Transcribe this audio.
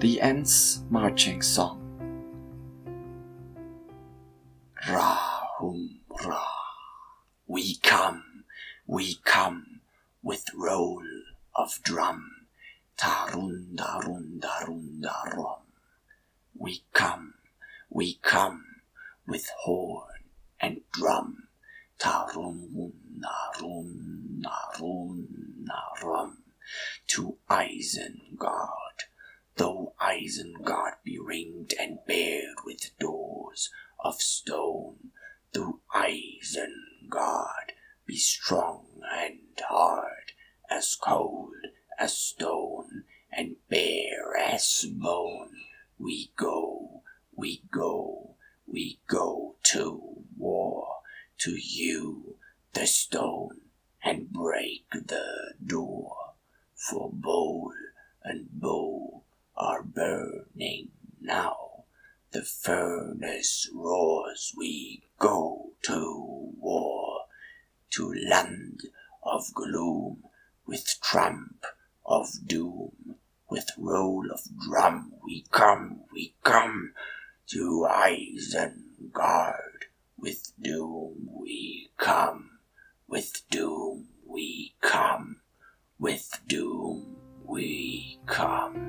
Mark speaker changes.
Speaker 1: The Ents Marching Song Ra hum ra. We come, we come with roll of drum. Tarun darun darun darum. We come, we come with horn and drum. Tarun narun narun narum. To Isengard, though Isengard be ringed and barred with doors of stone, though Isengard be strong and hard, as cold as stone, and bare as bone, we go, we go, we go to war, to you the stone, and break the door. For bole and bough are burning now. The furnace roars, we go to war, to land of gloom, with tramp of doom, with roll of drum, we come, we come to Isengard, with doom we come, with doom we come, with doom we come.